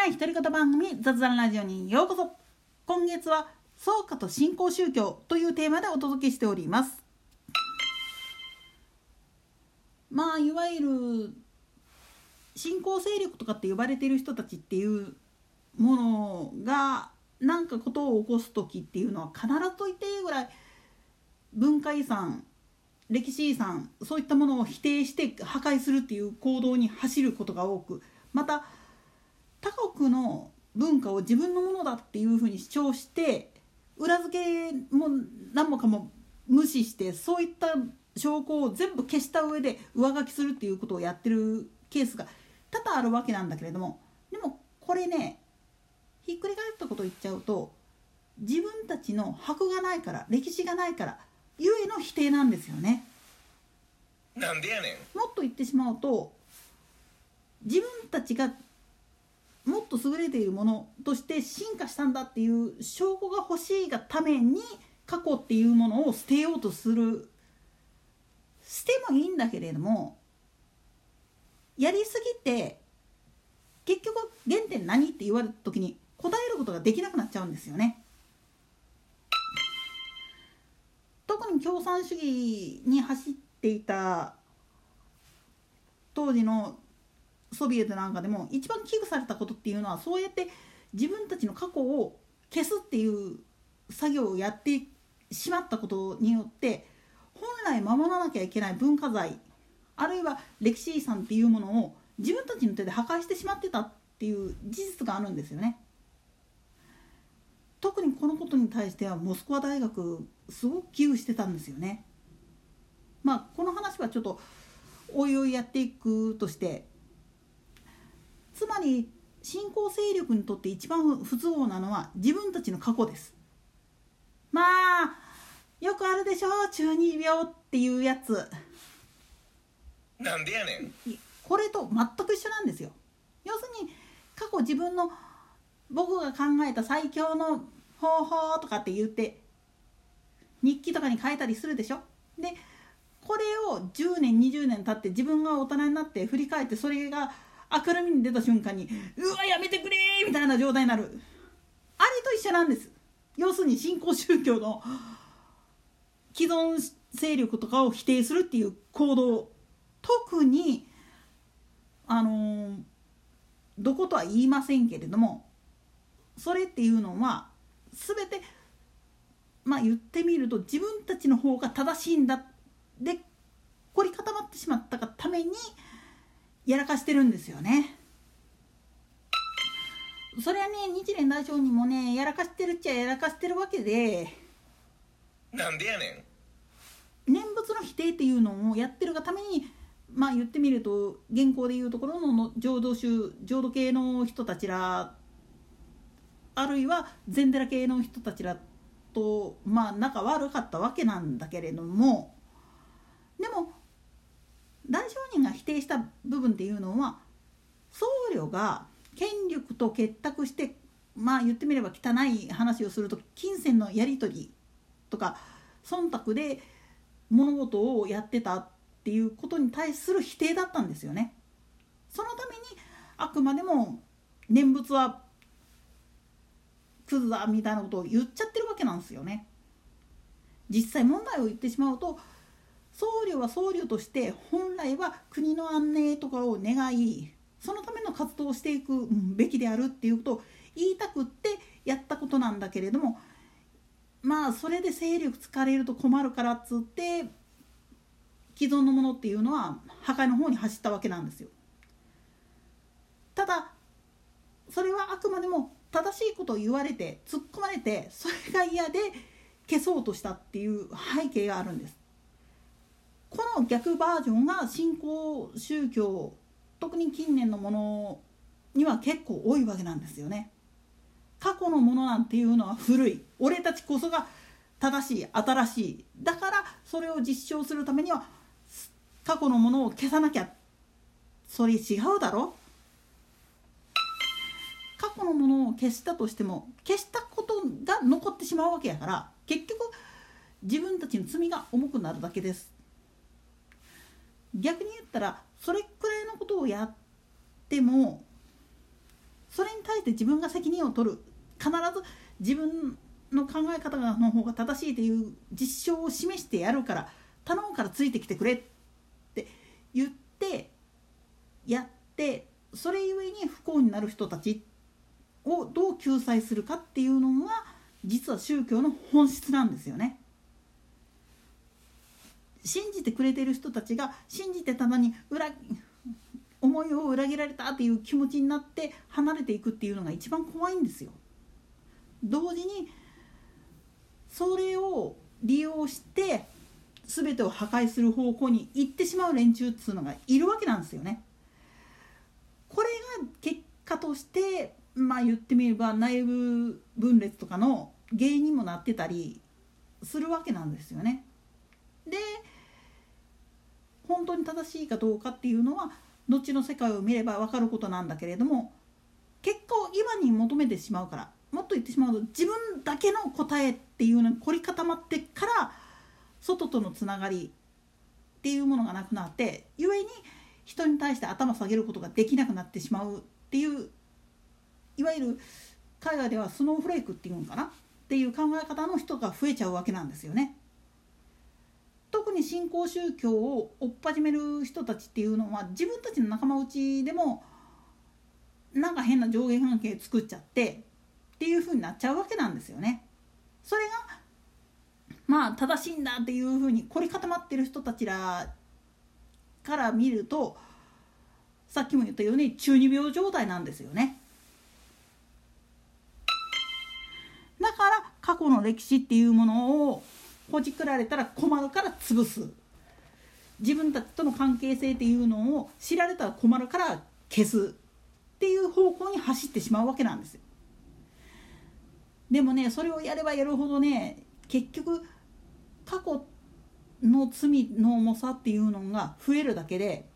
ない独り言番組雑談ラジオにようこそ。今月は創価と新興宗教というテーマでお届けしております。まあいわゆる新興勢力とかって呼ばれてる人たちっていうものが何かことを起こす時っていうのは必ずと言っていいぐらい文化遺産歴史遺産そういったものを否定して破壊するっていう行動に走ることが多くまた他国の文化を自分のものだっていうふうに主張して裏付けも何もかも無視してそういった証拠を全部消した上で上書きするっていうことをやってるケースが多々あるわけなんだけれどもでもこれねひっくり返ったことを言っちゃうと自分たちの箔がないから歴史がないからゆえの否定なんですよね。なんでやねもっと言ってしまうと自分たちがもっと優れているものとして進化したんだっていう証拠が欲しいがために過去っていうものを捨てようとする捨てもいいんだけれどもやりすぎて結局原点何って言われた時に答えることができなくなっちゃうんですよね。特に共産主義に走っていた当時のソビエトなんかでも一番危惧されたことっていうのはそうやって自分たちの過去を消すっていう作業をやってしまったことによって本来守らなきゃいけない文化財あるいは歴史遺産っていうものを自分たちの手で破壊してしまってたっていう事実があるんですよね。特にこのことに対してはモスクワ大学すごく危惧してたんですよね。まあこの話はちょっとおいおいやっていくとしてつまり新興勢力にとって一番不都合なのは自分たちの過去です。まあよくあるでしょう。中二病っていうやつ。なんでやねん。これと全く一緒なんですよ。要するに過去自分の僕が考えた最強の方法とかって言って日記とかに書いたりするでしょ。でこれを10年20年経って自分が大人になって振り返ってそれが明るみに出た瞬間にうわやめてくれみたいな状態になる。あれと一緒なんです。要するに新興宗教の既存勢力とかを否定するっていう行動。特にあの、どことは言いませんけれどもそれっていうのは全てまあ言ってみると自分たちの方が正しいんだ。で凝り固まってしまったがためにやらかしてるんですよね。それはね日蓮大聖にもねやらかしてるっちゃやらかしてるわけで。なんでやねん。念仏の否定っていうのをやってるがためにまあ言ってみると現行でいうところの浄土宗浄土系の人たちらあるいは禅寺系の人たちらとまあ仲悪かったわけなんだけれども。でも大商人が否定した部分っていうのは僧侶が権力と結託してまあ言ってみれば汚い話をすると金銭のやり取りとか忖度で物事をやってたっていうことに対する否定だったんですよね。そのためにあくまでも念仏はクズだみたいなことを言っちゃってるわけなんですよね。実際問題を言ってしまうと僧侶は僧侶として本来は国の安寧とかを願いそのための活動をしていくべきであるっていうことを言いたくってやったことなんだけれどもまあそれで勢力疲れると困るからっつって既存のものっていうのは破壊の方に走ったわけなんですよ。ただそれはあくまでも正しいことを言われて突っ込まれてそれが嫌で消そうとしたっていう背景があるんです。この逆バージョンが新興宗教特に近年のものには結構多いわけなんですよね。過去のものなんていうのは古い。俺たちこそが正しい新しい。だからそれを実証するためには過去のものを消さなきゃ。それ違うだろ？過去のものを消したとしても消したことが残ってしまうわけやから結局自分たちの罪が重くなるだけです。逆に言ったらそれくらいのことをやってもそれに対して自分が責任を取る必ず自分の考え方の方が正しいという実証を示してやるから頼むからついてきてくれって言ってやってそれゆえに不幸になる人たちをどう救済するかっていうのが実は宗教の本質なんですよね。信じてくれてる人たちが信じてたのに裏思いを裏切られたっていう気持ちになって離れていくっていうのが一番怖いんですよ。同時にそれを利用して全てを破壊する方向に行ってしまう連中っつうのがいるわけなんですよね。これが結果としてまあ言ってみれば内部分裂とかの原因にもなってたりするわけなんですよね。で本当に正しいかどうかっていうのは後の世界を見れば分かることなんだけれども結果を今に求めてしまうからもっと言ってしまうと自分だけの答えっていうのに凝り固まってから外とのつながりっていうものがなくなって故に人に対して頭下げることができなくなってしまうっていういわゆる海外ではスノーフレークっていうのかな？っていう考え方の人が増えちゃうわけなんですよね。に新興宗教を追っ始める人たちっていうのは自分たちの仲間内でもなんか変な上下関係作っちゃってっていう風になっちゃうわけなんですよね。それがまあ正しいんだっていう風に凝り固まってる人たちらから見るとさっきも言ったように中二病状態なんですよね。だから過去の歴史っていうものをほじくられたら困るから潰す自分たちとの関係性っていうのを知られたら困るから消すっていう方向に走ってしまうわけなんですよ。でもねそれをやればやるほどね結局過去の罪の重さっていうのが増えるだけで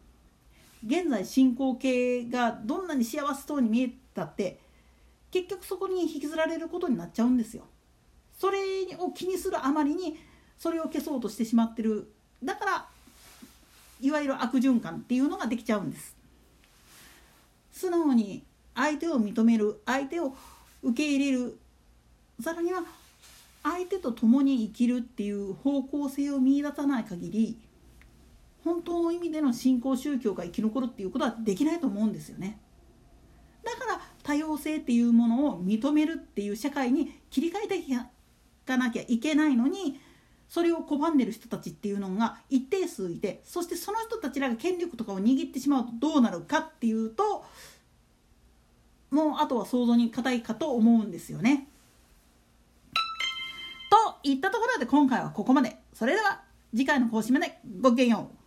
現在進行形がどんなに幸せそうに見えたって結局そこに引きずられることになっちゃうんですよ。それを気にするあまりにそれを消そうとしてしまってる。だからいわゆる悪循環っていうのができちゃうんです。素直に相手を認める相手を受け入れる。さらには相手と共に生きるっていう方向性を見いださない限り本当の意味での信仰宗教が生き残るっていうことはできないと思うんですよね。だから多様性っていうものを認めるっていう社会に切り替えていかなきゃいけないのにそれを拒んでる人たちっていうのが一定数いてそしてその人たちらが権力とかを握ってしまうとどうなるかっていうともうあとは想像に堅いかと思うんですよね。といったところで今回はここまで。それでは次回の更新までごきげんよう。